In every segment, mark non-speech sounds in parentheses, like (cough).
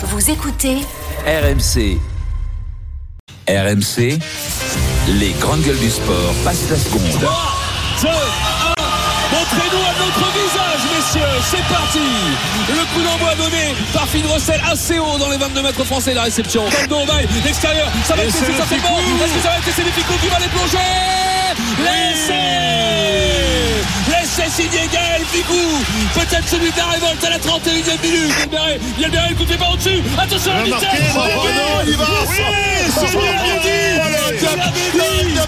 Vous écoutez RMC. RMC, les grandes gueules du sport passent la seconde. 3, 2, 1. Montrez-nous à notre visage, messieurs. C'est parti. Le coup d'envoi donné par Finn Rossel assez haut dans les 22 mètres français. La réception. Caldo l'extérieur. Ça va être c'est ça fait bon. Est-ce que ça va être c'est qui va les plonger? Laissez Laissez signer Peut-être celui de la révolte à la 31e minute. Yelberé, Yelberé, écoutez pas au-dessus. Attention à la vitesse. Oh, non, il va.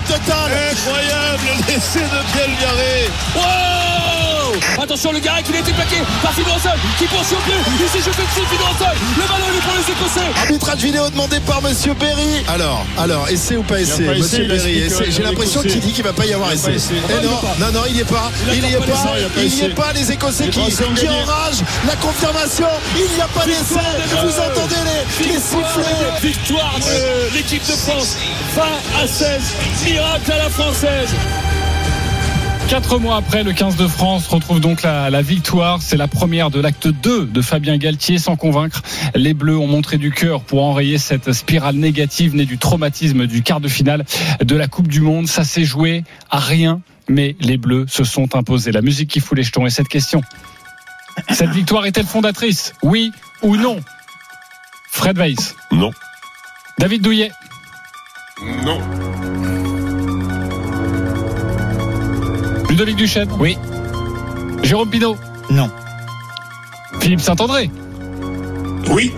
total. Incroyable l'essai de Attention le Garec il a été plaqué par Fibrosol qui poursuit au plus il s'est jeté dessus Fibrosol le ballon il est pour les Écossais Arbitrage vidéo demandé par Monsieur Berry. Alors, alors, essai ou pas essai, Monsieur Berry J'ai l'impression qu'il dit qu'il va pas y avoir essai. essai. Eh Non, non, non, il y est pas. Il Il y a est pas il y a pas Il y est pas. Les Écossais qui, enragent. La confirmation. Il n'y a pas d'essai. Vous entendez les, les sifflets. Victoire de l'équipe de France 20 à 16 miracle à la française Quatre mois après, le 15 de France retrouve donc la, la victoire. C'est la première de l'acte 2 de Fabien Galtier. Sans convaincre, les Bleus ont montré du cœur pour enrayer cette spirale négative née du traumatisme du quart de finale de la Coupe du Monde. Ça s'est joué à rien, mais les Bleus se sont imposés. La musique qui fout les jetons. Et cette question, cette victoire est-elle fondatrice? Oui ou non? Fred Weiss, Non. David Douillet, Non. Ludovic Duchesne Oui. Jérôme Pinault Non. Philippe Saint-André Oui.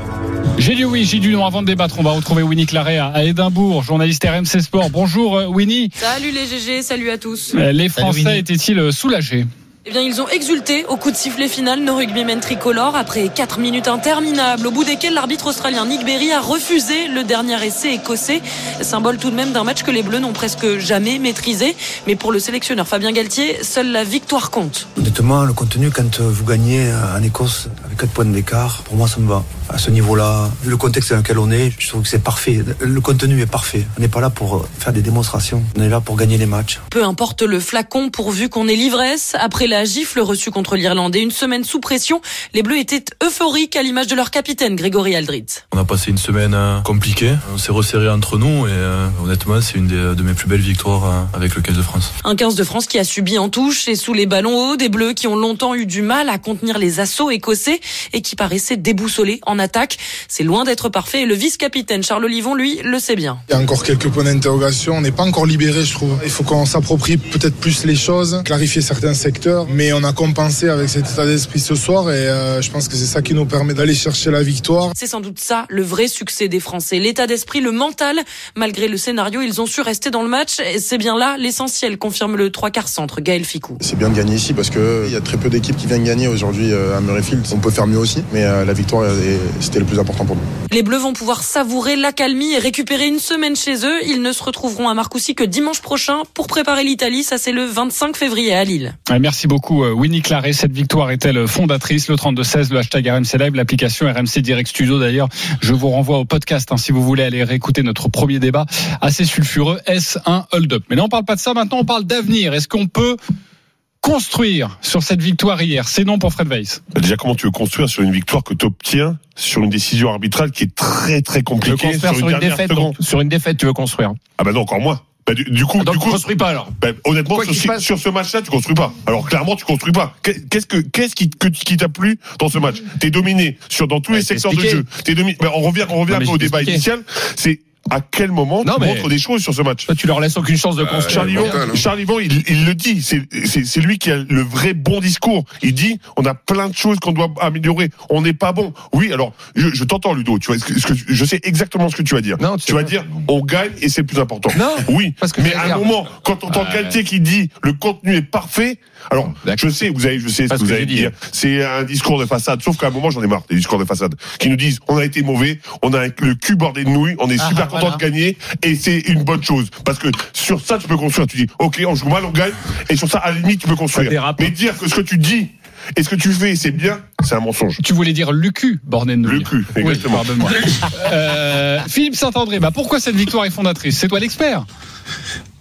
J'ai dit oui, j'ai dit non. Avant de débattre, on va retrouver Winnie Claret à Édimbourg, journaliste RMC Sport. Bonjour euh, Winnie. Salut les GG, salut à tous. Euh, Les Français étaient-ils euh, soulagés? Eh bien, ils ont exulté au coup de sifflet final nos rugbymen tricolores après 4 minutes interminables, au bout desquelles l'arbitre australien Nick Berry a refusé le dernier essai écossais, symbole tout de même d'un match que les Bleus n'ont presque jamais maîtrisé. Mais pour le sélectionneur Fabien Galtier, seule la victoire compte. Honnêtement, le contenu, quand euh, vous gagnez euh, en Écosse avec 4 points d'écart, pour moi, ça me va. À ce niveau-là, vu le contexte dans lequel on est, je trouve que c'est parfait. Le contenu est parfait. On n'est pas là pour euh, faire des démonstrations. On est là pour gagner les matchs. Peu importe le flacon pourvu qu'on ait l'ivresse. Après la gifle reçue contre l'Irlande et une semaine sous pression, les Bleus étaient euphoriques à l'image de leur capitaine Grégory Aldrit. On a passé une semaine euh, compliquée. On s'est resserré entre nous et euh, honnêtement, c'est une des- de mes plus belles victoires euh, avec le 15 de France. Un 15 de France qui a subi en touche et sous les ballons hauts des Bleus qui ont longtemps eu du mal à contenir les assauts écossais et qui paraissaient déboussolés en attaque. C'est loin d'être parfait et le vice-capitaine Charles Olivon, lui, le sait bien. Il y a encore quelques points d'interrogation. On n'est pas encore libéré, je trouve. Il faut qu'on s'approprie peut-être plus les choses, clarifier certains secteurs. Mais on a compensé avec cet état d'esprit ce soir et euh, je pense que c'est ça qui nous permet d'aller chercher la victoire. C'est sans doute ça le vrai succès des Français. L'état d'esprit, le mental. Malgré le scénario, ils ont su rester dans le match. Et c'est bien là l'essentiel, confirme le trois quarts centre Gaël Ficou. C'est bien de gagner ici parce que il y a très peu d'équipes qui viennent gagner aujourd'hui euh, à Murrayfield. On peut faire mieux aussi, mais euh, la victoire c'était le plus important pour nous. Les Bleus vont pouvoir savourer l'accalmie et récupérer une semaine chez eux. Ils ne se retrouveront à Marcoussis que dimanche prochain pour préparer l'Italie. Ça, c'est le 25 février à Lille. Ouais, Merci beaucoup euh, Winnie Claret. Cette victoire est-elle fondatrice? Le 32-16, le hashtag RMC Live, l'application RMC Direct Studio d'ailleurs. Je vous renvoie au podcast hein, si vous voulez aller réécouter notre premier débat assez sulfureux. Est-ce un hold-up Mais là on parle pas de ça, maintenant on parle d'avenir. Est-ce qu'on peut construire sur cette victoire hier? C'est non pour Fred Weiss. Déjà, comment tu veux construire sur une victoire que tu obtiens sur une décision arbitrale qui est très très compliquée sur une, dernière seconde? Sur une défaite, tu veux construire. Ah bah non, encore moins. Bah, du, du coup, Donc du tu coup, construis pas alors. bah, honnêtement, sur, sur ce match-là, tu construis pas. Alors clairement, tu construis pas. Qu'est- Qu'est-ce que qu'est-ce qui que- qui t'a plu dans ce match? T'es dominé sur dans tous Bah, les secteurs de jeu. T'es dominé. Bah, on revient on revient Non, un peu au débat expliqué. initial. C'est à quel moment Non, tu montres des choses sur ce match Toi, tu leur laisses aucune chance de construire. Charlie Van, mental, hein. Charlie Van, il, il le dit, c'est- c'est c'est lui qui a le vrai bon discours. Il dit, on a plein de choses qu'on doit améliorer. On n'est pas bon. Oui, alors, je, je t'entends, Ludo. Tu vois, ce que, ce que- je sais exactement ce que tu vas dire. Non, tu tu vas dire, on gagne et c'est le plus important. Non, Oui, parce que mais à un moment, quand on entend. Galtier qui dit, le contenu est parfait. Alors, je sais, vous avez, je sais ce que vous allez dire. C'est un discours de façade. Sauf qu'à un moment, j'en ai marre des discours de façade qui nous disent, on a été mauvais, on a le cul bordé de nouilles, on est Ah, super content voilà. de gagner et c'est une bonne chose parce que sur ça tu peux construire tu dis ok on joue mal on gagne et sur ça à la limite tu peux construire mais dire que ce que tu dis et ce que tu fais c'est bien c'est un mensonge Tu voulais dire Lucu, bordel de le cul Oui, exactement pardonne-moi. (laughs) Euh, Philippe Saint-André, bah pourquoi cette victoire est fondatrice? C'est toi l'expert.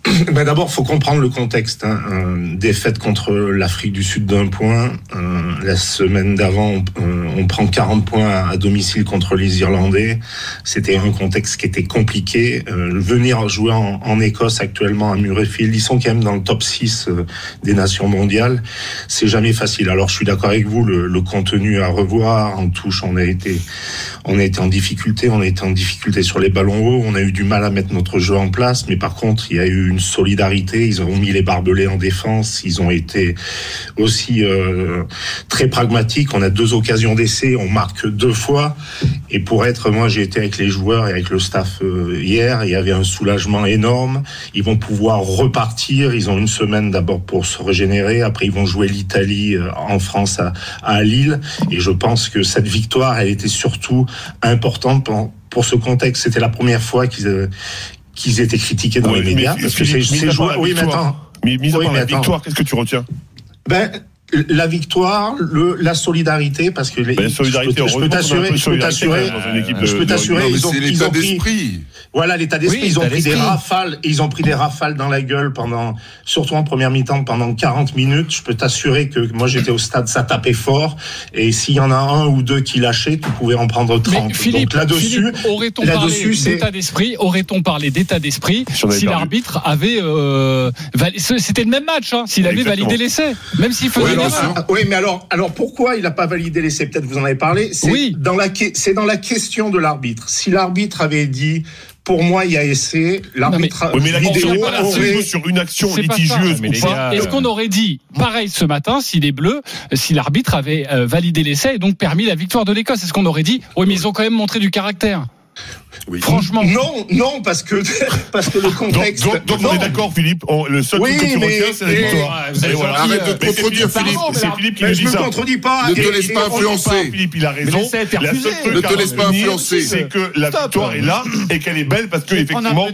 (clears throat) Ben D'abord, faut comprendre le contexte. Hein. Euh, défaite contre l'Afrique du Sud d'un point. Euh, la semaine d'avant, on, euh, on, prend 40 points à, à, domicile contre les Irlandais. C'était un contexte qui était compliqué. Euh, venir jouer en, en, Écosse actuellement à Murrayfield, ils sont quand même dans le top 6 euh, des nations mondiales. C'est jamais facile. Alors, je suis d'accord avec vous, le, le, contenu à revoir. En touche, on a été, on a été en difficulté. On a été en difficulté sur les ballons hauts. On a eu du mal à mettre notre jeu en place. Mais par contre, il y a eu une solidarité. Ils ont mis les barbelés en défense. Ils ont été aussi euh, très pragmatiques. On a deux occasions d'essai. On marque deux fois. Et pour être, moi, j'ai été avec les joueurs et avec le staff euh, hier. Il y avait un soulagement énorme. Ils vont pouvoir repartir. Ils ont une semaine d'abord pour se régénérer. Après, ils vont jouer l'Italie euh, en France à, Lille. Et je pense que cette victoire, elle était surtout importante pour, pour ce contexte. C'était la première fois qu'ils qu'ils étaient critiqués dans oui, les médias. Parce que c'est joueur. Oui, mais attends. Mais mis à oui, part la attends. victoire, qu'est-ce que tu retiens? Ben, la victoire, le, la solidarité, parce que les, ben, solidarité, je peux t'assurer, je peux t'assurer, je peux t'assurer, ils ont, ils ont pris, voilà l'état d'esprit, Oui, ils ont pris des rafales, ils ont pris des rafales dans la gueule pendant, surtout en première mi-temps pendant 40 minutes. Je peux t'assurer que moi j'étais au stade, ça tapait fort, et s'il y en a un ou deux qui lâchaient, tu pouvais en prendre 30. Mais Philippe, Donc là-dessus, aurait-on parlé d'état d'esprit Aurait-on parlé d'état d'esprit Si l'arbitre avait euh, C'était le même match, hein, s'il avait validé l'essai, même s'il faisait Erreur. ah, oui, mais alors, alors pourquoi il n'a pas validé l'essai Peut-être vous en avez parlé. C'est Oui. dans la c'est dans la question de l'arbitre. Si l'arbitre avait dit pour moi il y a essai, l'arbitre Oui, mais la vidéo pas là, on aurait- joue sur une action C'est pas ça. litigieuse Mais ou pas. Est-ce qu'on aurait dit pareil ce matin si les Bleus, si l'arbitre avait euh, validé l'essai et donc permis la victoire de l'Écosse? Est-ce qu'on aurait dit oui mais ils ont quand même montré du caractère? Franchement. Non, non, parce que (laughs) parce que le contexte. donc, donc on est d'accord, Philippe. on- le seul Oui, truc que tu mais- retiens, c'est la mais- victoire. Et voilà. Arrête de te Mais contredire, c'est Philippe. C'est Philippe qui Mais je dit me ça. contredis pas. Ne te laisse pas influencer. Philippe, il a raison. La seule truc Ne te laisse pas influencer. C'est que la victoire est là et qu'elle est belle parce que effectivement,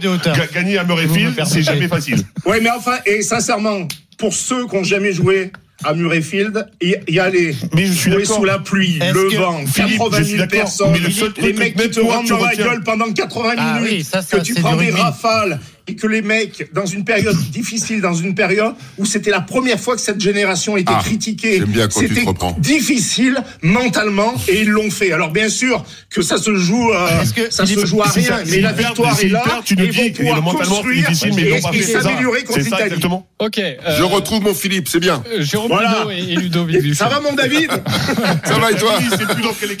gagner à Murrayfield, c'est jamais facile. Ouais, mais enfin, et sincèrement, pour ceux qui n'ont jamais joué à Murrayfield, y, y aller Mais je suis sous la pluie, le vent, Philippe, 80 je suis 000 d'accord, personnes, mais le seul les mecs qui te tu dans la gueule pendant 80 Ah minutes, oui, ça, ça, que tu prends des rafales et que les mecs, dans une période difficile, dans une période où c'était la première fois que cette génération était Ah, critiquée, c'était difficile mentalement et ils l'ont fait. Alors bien sûr que ça se joue, euh, que ça se joue à rien, ça- mais la victoire est là tu et vont dis que pouvoir construire difficile, mais ils et, l'ont pas et fait. C'est ça. s'améliorer contre l'Italie. exactement. Ok. euh, Je retrouve mon Philippe, c'est bien. euh, Jérôme Voilà. Ludo et, et Ludovic. Ça va mon David (laughs) Ça va et toi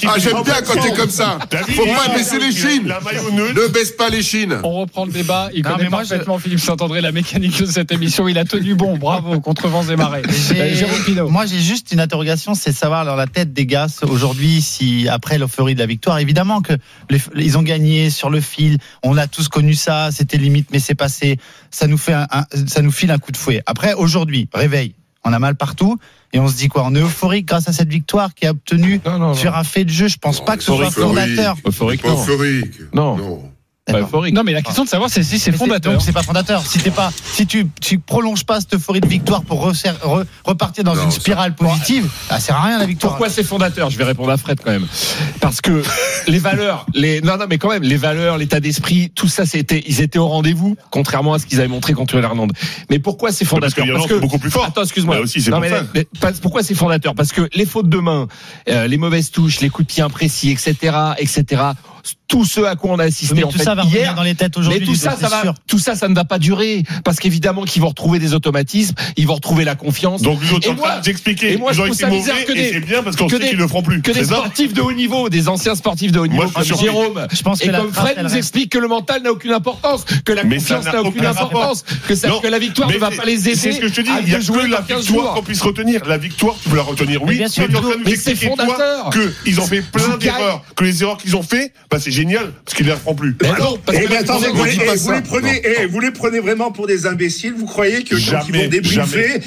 Ah, j'aime bien quand t'es comme ça. Faut pas baisser les chines. Ne baisse pas les chines. On reprend le débat. Il connaît mais moi, parfaitement Philippe Saint-André, la mécanique de cette émission. Il a tenu bon. Bravo. (laughs) Contre vents et marées. J'ai- Jérôme Pinault. Moi, j'ai juste une interrogation, c'est de savoir dans la tête des gars aujourd'hui si après l'euphorie de la victoire, évidemment que les- ils ont gagné sur le fil. On a tous connu ça, c'était limite, mais c'est passé. Ça nous fait, un, un- ça nous file un coup de fouet. Après, aujourd'hui, réveil, on a mal partout et on se dit quoi? On est euphorique grâce à cette victoire qui a obtenu sur un fait de jeu. Je pense pas que ce soit euphorique. fondateur. Euphorique, non. euphorique. Non. Pas D'accord. euphorique. Non, mais la question de savoir c'est si c'est fondateur. donc c'est pas fondateur. Si t'es pas, si tu, tu prolonges pas cette euphorie de victoire pour re- repartir dans Non, une ça- spirale positive, ça sert à rien la victoire. Pourquoi c'est fondateur? Je vais répondre à Fred quand même. Parce que (laughs) les valeurs, les non non mais quand même les valeurs, l'état d'esprit, tout ça c'était ils étaient au rendez-vous contrairement à ce qu'ils avaient montré contre l'Irlande. Mais pourquoi c'est Parce fondateur? que l'Irlande, c'est beaucoup plus fort. Attends, excuse-moi. Pourquoi c'est fondateur? Parce que les fautes de main, euh, les mauvaises touches, les coups de pied imprécis, etc., etc. Tout ce à quoi on a assisté Mais en tout fait ça va hier, revenir dans les têtes aujourd'hui. mais tout ça, ça va, sûr. tout ça, ça ne va pas durer parce qu'évidemment qu'ils vont retrouver des automatismes, ils vont retrouver la confiance. Donc, nous autres, Et en train moi- de t'expliquer. et moi, je trouve ça mauvais bizarre que des- c'est bien parce qu'on sait qu'ils le feront plus. que des sportifs de haut niveau, des anciens sportifs de haut niveau comme. Jérôme Je pense et que la comme Fred nous explique que le mental n'a aucune importance, que la confiance n'a aucune aucun importance, que, la victoire ne va pas les aider. C'est ce que je te dis. Il y a que la dans 15 victoire qu'on puisse retenir. La victoire, tu peux la retenir. Oui, mais tu es en train de nous mais c'est fondateur. qu'ils ont fait plein d'erreurs, que les erreurs qu'ils ont fait, c'est génial, parce qu'ils les referont plus. Mais Ah non, parce Eh que ben, attendez, vous, les- eh, vous ça. les prenez, eh, vous les prenez vraiment pour des imbéciles. Vous croyez que quand ils vont débriefer, jamais.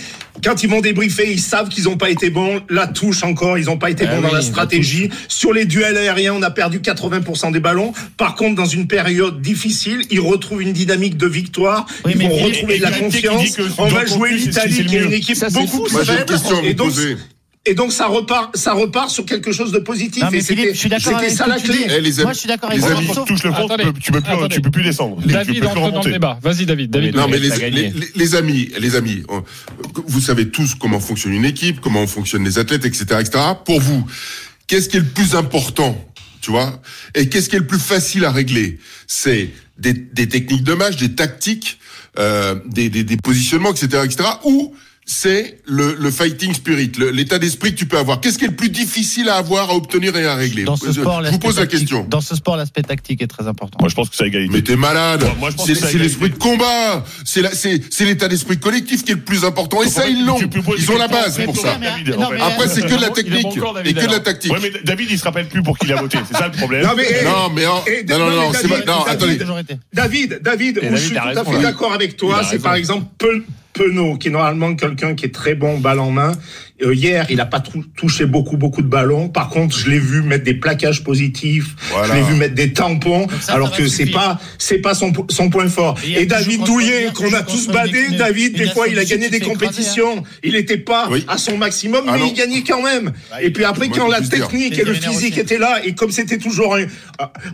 quand ils vont débriefer, ils savent qu'ils n'ont pas été bons. La touche encore, ils n'ont pas été Ah bons dans oui, la la stratégie. Sur les duels aériens, on a perdu 80% des ballons. Par contre, dans une période difficile, ils retrouvent une dynamique de victoire. Oui, ils vont retrouver et de la confiance. on va jouer l'Italie, qui est une équipe beaucoup plus faible. Et donc. Et donc ça repart, ça repart sur quelque chose de positif. Non, mais et Philippe, c'était je suis d'accord c'était avec ça la tu clé. Eh, les Moi, je suis d'accord avec Les toi. amis, sauf- touche le fond, tu Attendez. peux, tu peux plus, Attendez. tu peux plus descendre. Tu peux David plus entre dans le débat. Vas-y, David. David. Non, mais les, les- les- amis, les amis, on- vous savez tous comment fonctionne une équipe, comment fonctionnent les athlètes, etc., etc. Pour vous, qu'est-ce qui est le plus important, tu vois? Et qu'est-ce qui est le plus facile à régler? C'est des, des techniques de match, des tactiques, euh, des, des, des positionnements, etc., etc. Ou c'est le, le fighting spirit, l'état d'esprit que tu peux avoir. Qu'est-ce qui est le plus difficile à avoir, à obtenir et à régler Dans ce Je- sport, Je vous pose la question. Dans ce sport, l'aspect tactique est très important. Moi, je pense que c'est égalité. Mais t'es malade. Moi, moi, C'est l'esprit de combat. C'est l'état d'esprit collectif qui est le plus important. Et ça, ils l'ont. Ils ont la base pour ça. Après, c'est que de la technique et que de la tactique. Ouais, mais David, il se rappelle plus pour qui il a voté. C'est ça le problème. Non mais, eh, Non, mais en- eh, non, non, mais non, non, David, attendez. David, je suis tout à fait là. d'accord avec toi, c'est par exemple Penaud, qui est normalement quelqu'un qui est très bon balle en main. Euh, hier, il a pas touché beaucoup, beaucoup de ballons. Par contre, je l'ai vu mettre des plaquages positifs. Voilà. Je l'ai vu mettre des tampons, ça, alors ça que c'est pas, c'est pas son, son point fort. Et David Douillet, qu'on a tous badé, David, des fois, il a gagné des se fait compétitions. Il était pas Oui. à son maximum, Ah mais non. il gagnait quand même. Et puis après, quand la technique et le physique étaient là, et comme c'était toujours un,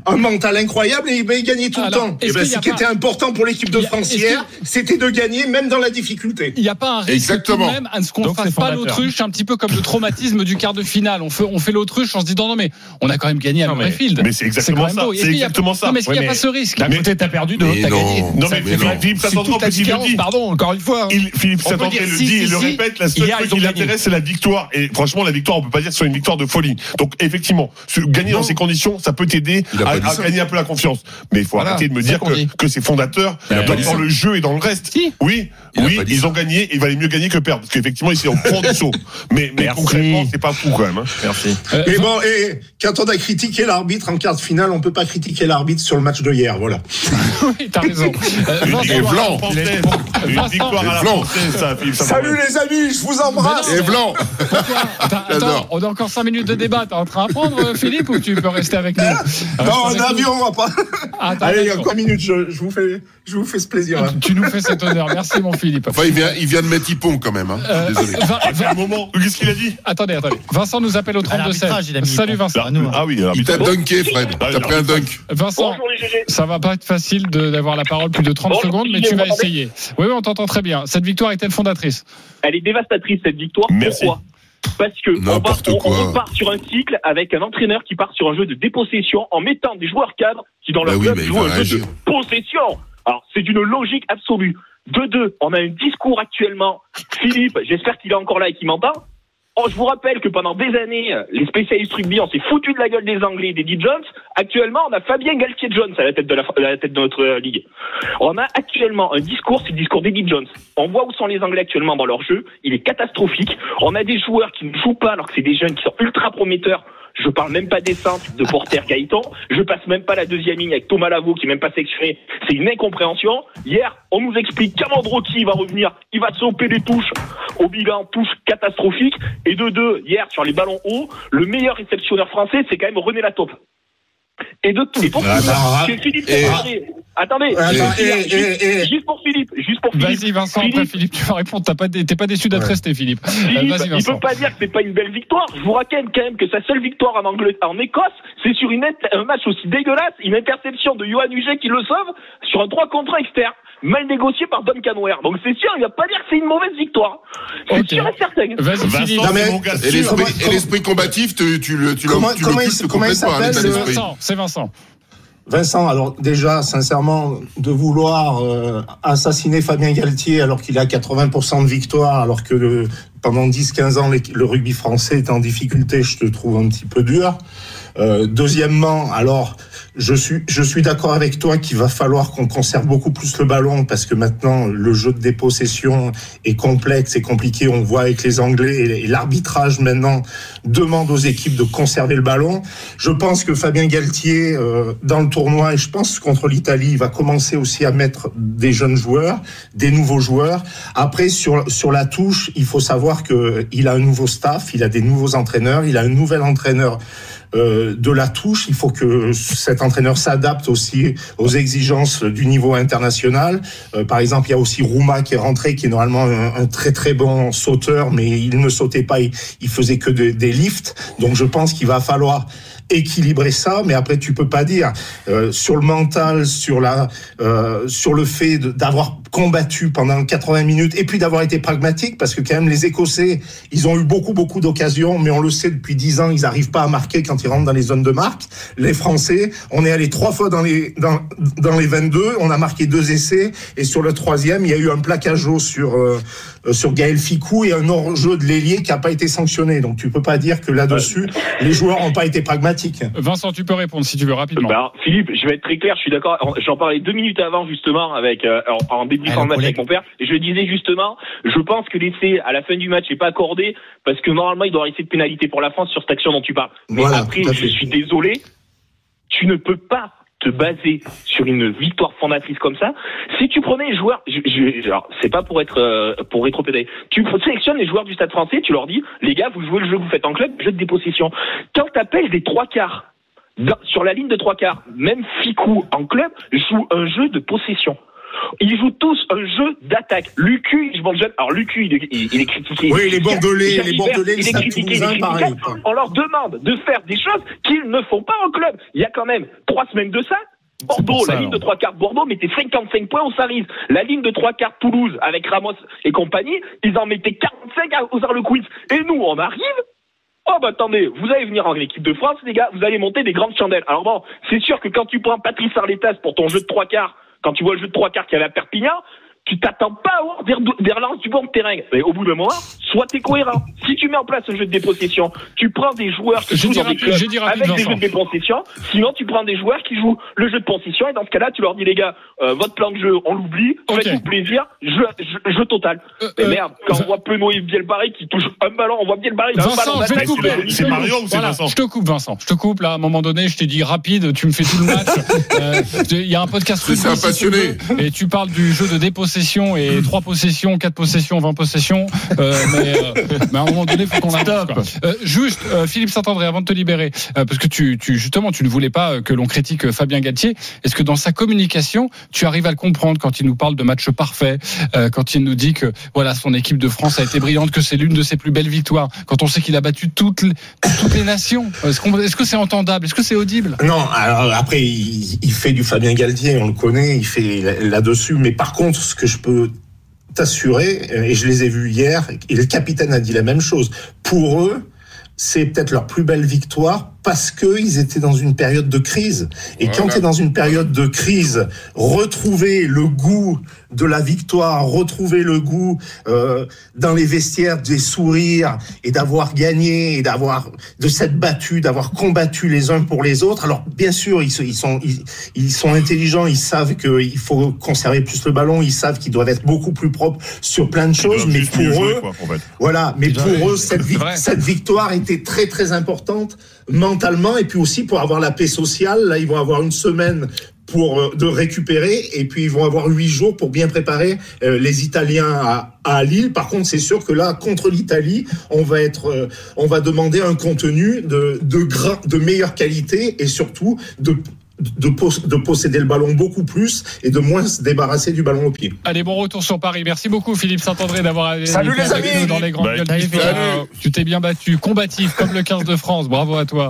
un mental incroyable, et ben, il gagnait tout Alors, le temps. Et ben, y a ce qui était important pour l'équipe de France hier, c'était de gagner, même dans la difficulté. Il n'y a pas un risque même à ce qu'on Donc, fasse c'est pas fondateur. L'autruche, un petit peu comme le traumatisme du quart de finale. On fait, on fait l'autruche en se disant non mais on a quand même gagné à Murrayfield. mais c'est exactement ça. C'est exactement ça. Non mais est-ce qu'il n'y a pas ce risque D'un côté, t'as perdu, de l'autre, t'as non. gagné. Non, mais Philippe Saint-André, le dit. Pardon, encore une fois. hein. Il, Philippe On Saint-André le dit et le répète, la seule chose qui l'intéresse, c'est la victoire. Et franchement, la victoire, on peut pas dire que ce soit une victoire de folie. Donc, effectivement, gagner dans ces conditions, ça peut t'aider à, gagner un peu la confiance. Mais il faut arrêter de me dire que, que c'est fondateur dans, le jeu et dans le reste. Oui, oui, ils ont gagné, il valait mieux gagner que perdre. Parce qu'effectivement, ils sont au fond du saut. (laughs) Mais, concrètement, c'est pas fou quand même. hein. Merci. Euh, Mais bon, et quand on a critiqué l'arbitre en quart de finale, on peut pas critiquer l'arbitre sur le match de hier, voilà. (laughs) oui, t'as raison. (laughs) Euh, Une Vincent, victoire à la Blanc. Une Vincent. victoire à la Blanc. française, ça, Philippe Saint-André. Salut les amis, je vous embrasse. Et blanc. Attends, on a encore 5 minutes de débat. T'es en train d'apprendre, euh, Philippe, ou tu peux rester avec nous? (laughs) Non, en avion, on va pas. Attends, Allez, il y a encore une minute, je, je vous fais, je vous fais ce plaisir. hein. Tu nous fais cet honneur. Merci, mon Philippe. Enfin, il vient, il vient de mettre Hippon quand même. Hein. Euh, Désolé. Vin- À Qu'est-ce qu'il a dit Attendez, attendez. Vincent nous appelle au À 32 l'arbitrage, il a mis Salut le point. Vincent. Hein. Ah oui, Il t'a dunké, Fred. Ah, T'as pris un dunk. Vincent, ça va pas être facile de- d'avoir la parole plus de 30 Bonjour, secondes, mais tu vas essayer. Oui, oui, on t'entend très bien. Cette victoire est-elle fondatrice? Elle est dévastatrice cette victoire. Merci. Pourquoi? Parce que on, repart sur un cycle avec un entraîneur qui part sur un jeu de dépossession en mettant des joueurs cadres qui dans leur Bah oui, club jouent un jeu de possession. Alors c'est d'une logique absolue. De deux, on a un discours actuellement. Philippe, j'espère qu'il est encore là et qu'il m'entend. Oh, je vous rappelle que pendant des années, les spécialistes rugby, on s'est foutu de la gueule des Anglais et d'Eddie Jones. Actuellement, on a Fabien Galtier-Jones à la tête de la tête de notre euh, ligue. On a actuellement un discours, c'est le discours d'Eddie Jones. On voit où sont les Anglais actuellement dans leur jeu. Il est catastrophique. On a des joueurs qui ne jouent pas alors que c'est des jeunes qui sont ultra prometteurs. Je parle même pas des de Porter Gaëtan. Je passe même pas la deuxième ligne avec Thomas Lavaux qui même pas sélectionné. C'est une incompréhension. Hier, on nous explique qu'Amandroki va revenir. Il va sauper des touches au bilan, touche catastrophique. Et de deux, hier, sur les ballons hauts, le meilleur réceptionneur français, c'est quand même René Lataupe. Et de tout. Et pour Ah, bah, c'est Philippe et-. Attendez, juste, pour Philippe, juste pour Philippe. Vas-y, Vincent, après Philippe, Philippe, tu vas répondre. T'as pas, t'es pas déçu d'être Ouais. resté, Philippe. Euh, Philippe, Vas-y, il peut pas dire que c'est pas une belle victoire. Je vous rappelle quand même que sa seule victoire en, Angleterre, en Écosse, c'est sur une un match aussi dégueulasse, une interception de Johan Huget qui le sauve sur un 3 contre 1 externe, mal négocié par Duncan Ware. Donc c'est sûr, il va pas dire que c'est une mauvaise victoire. C'est sûr et certain. Vas-y, Vincent, Philippe. Non, mais- c'est mon gars Et l'esprit, Comment- et l'esprit combatif, tu, tu le, tu le, Comment- tu comment le il- comment il complètement, hein, s'appelle, le- C'est. Vincent, Vincent. Alors déjà, sincèrement, de vouloir euh, assassiner Fabien Galtier alors qu'il a 80% de victoire, alors que pendant 10-15 ans, le rugby français est en difficulté, je te trouve un petit peu dur. Euh, deuxièmement, alors, je suis, je suis d'accord avec toi qu'il va falloir qu'on conserve beaucoup plus le ballon parce que maintenant, le jeu de dépossession est complexe et compliqué. On voit avec les Anglais et, et l'arbitrage maintenant demande aux équipes de conserver le ballon. Je pense que Fabien Galtier, euh, dans le tournoi, et je pense contre l'Italie, il va commencer aussi à mettre des jeunes joueurs, des nouveaux joueurs. Après, sur, sur la touche, il faut savoir que il a un nouveau staff, il a des nouveaux entraîneurs, il a un nouvel entraîneur euh, de la touche. Il faut que cet entraîneur s'adapte aussi aux exigences du niveau international. Euh, par exemple, il y a aussi Rouma qui est rentré, qui est normalement un, très très bon sauteur, mais il ne sautait pas, il, faisait que de- des lifts. Donc je pense qu'il va falloir équilibrer ça, mais après tu peux pas dire euh, sur le mental, sur la, euh, sur le fait d'avoir combattu pendant 80 minutes et puis d'avoir été pragmatique, parce que quand même les Écossais, ils ont eu beaucoup beaucoup d'occasions, mais on le sait depuis 10 ans, ils n'arrivent pas à marquer quand ils rentrent dans les zones de marque. Les Français, on est allé trois fois dans les dans, dans les 22, on a marqué deux essais et sur le troisième, il y a eu un plaquage haut sur euh, sur Gaël Ficou et un hors-jeu de l'ailier qui n'a pas été sanctionné. Donc tu peux pas dire que là-dessus, les joueurs n'ont pas été pragmatiques. Vincent, tu peux répondre si tu veux rapidement. Bah, Philippe, je vais être très clair, je suis d'accord. J'en parlais deux minutes avant justement avec euh, en, en débriefant le match le avec mon père. Et je disais justement, je pense que l'essai à la fin du match n'est pas accordé parce que normalement il doit essai de pénalité pour la France sur cette action dont tu parles. Mais Voilà, après, je suis désolé, tu ne peux pas te baser sur une victoire fondatrice comme ça. Si tu prenais les joueurs, je, je, alors, c'est pas pour être euh, pour rétropédaler. Tu sélectionnes les joueurs du Stade Français, tu leur dis, les gars, vous jouez le jeu que vous faites en club, jeu de dépossession. Quand t'appelles des trois quarts dans- sur la ligne de trois quarts, même Ficou en club joue un jeu de possession. Ils jouent tous un jeu d'attaque. Lucu, je m'en jette. Alors Lucu, il est, il, il est critiqué. Oui, Bordelais, les Bordelais, il est critiqué, il est critiqué. pareil. On leur demande de faire des choses qu'ils ne font pas en club. Il y a quand même trois semaines de ça. Bordeaux, ça, la ligne de trois quarts Bordeaux mettait 55 points au Saris. La ligne de trois quarts Toulouse avec Ramos et compagnie, ils en mettaient 45 à- aux Harlequins. Et nous, on arrive Oh bah attendez, vous allez venir en équipe de France, les gars, vous allez monter des grandes chandelles. Alors bon, c'est sûr que quand tu prends Patrice Arletas pour ton jeu de trois quarts, quand tu vois le jeu de trois quarts qu'il y avait à Perpignan, tu t'attends pas à avoir des, des relances du bon terrain. Mais au bout d'un moment, sois t'es cohérent. Si tu mets en place un jeu de dépossession, tu prends des joueurs qui J'ai jouent dans des clubs avec des Vincent. jeux de dépossession. Sinon, tu prends des joueurs qui jouent le jeu de possession et dans ce cas-là, tu leur dis les gars, euh, votre plan de jeu, on l'oublie, Ok. faites-vous plaisir, jeu, jeu, jeu total. Euh, Mais euh, merde, quand on voit Penaud et Bielbarré qui touchent un ballon, on voit Bielbarré, un Vincent, ballon je vais te couper. C'est Mario ou c'est Voilà, Vincent je te coupe, Vincent. Je te coupe là. À un moment donné, je t'ai dit rapide. Tu me fais tout le match. (laughs) Euh, Il y a un podcast. C'est un si tu passionné. veux, et tu parles du jeu de dépossession et trois possessions, quatre possessions, 20 possessions. Euh, mais, euh, (laughs) mais à un moment donné, il faut qu'on quoi. Euh, juste, euh, Philippe Saint-André, avant de te libérer, euh, parce que tu, tu justement, tu ne voulais pas que l'on critique Fabien Galtier. Est-ce que dans sa communication, tu arrives à le comprendre quand il nous parle de match parfait, euh, quand il nous dit que voilà, son équipe de France a été brillante, que c'est l'une de ses plus belles victoires, quand on sait qu'il a battu toutes les, toutes les nations? Est-ce que c'est entendable? Est-ce que c'est audible? Non, alors après, il, il fait du Fabien Galtier, on le connaît, il fait là-dessus. Mais par contre, ce que je peux t'assurer, et je les ai vus hier, et le capitaine a dit la même chose, pour eux, c'est peut-être leur plus belle victoire parce qu'ils étaient dans une période de crise. Et quand tu es dans une période de crise, retrouver le goût de la victoire, retrouver le goût euh, dans les vestiaires des sourires et d'avoir gagné et d'avoir de s'être battu, d'avoir combattu les uns pour les autres. Alors bien sûr, ils, sont ils, ils sont intelligents, ils savent qu'il faut conserver plus le ballon, ils savent qu'ils doivent être beaucoup plus propres sur plein de choses, mais pour jouer, eux, quoi, en fait. voilà, mais pour eux, cette victoire était très très importante mentalement et puis aussi pour avoir la paix sociale. Là, ils vont avoir une semaine pour euh, de récupérer et puis ils vont avoir huit jours pour bien préparer euh, les Italiens à, à Lille. Par contre, c'est sûr que là, contre l'Italie, on va être, euh, on va demander un contenu de de, gra- de meilleure qualité et surtout de de, pos- de posséder le ballon beaucoup plus et de moins se débarrasser du ballon au pied. Allez, bon retour sur Paris. Merci beaucoup Philippe Saint-André d'avoir été Salut, les avec amis nous dans les grandes Bah, gueules. Tu t'es bien battu, combatif comme le 15 de France. Bravo à toi.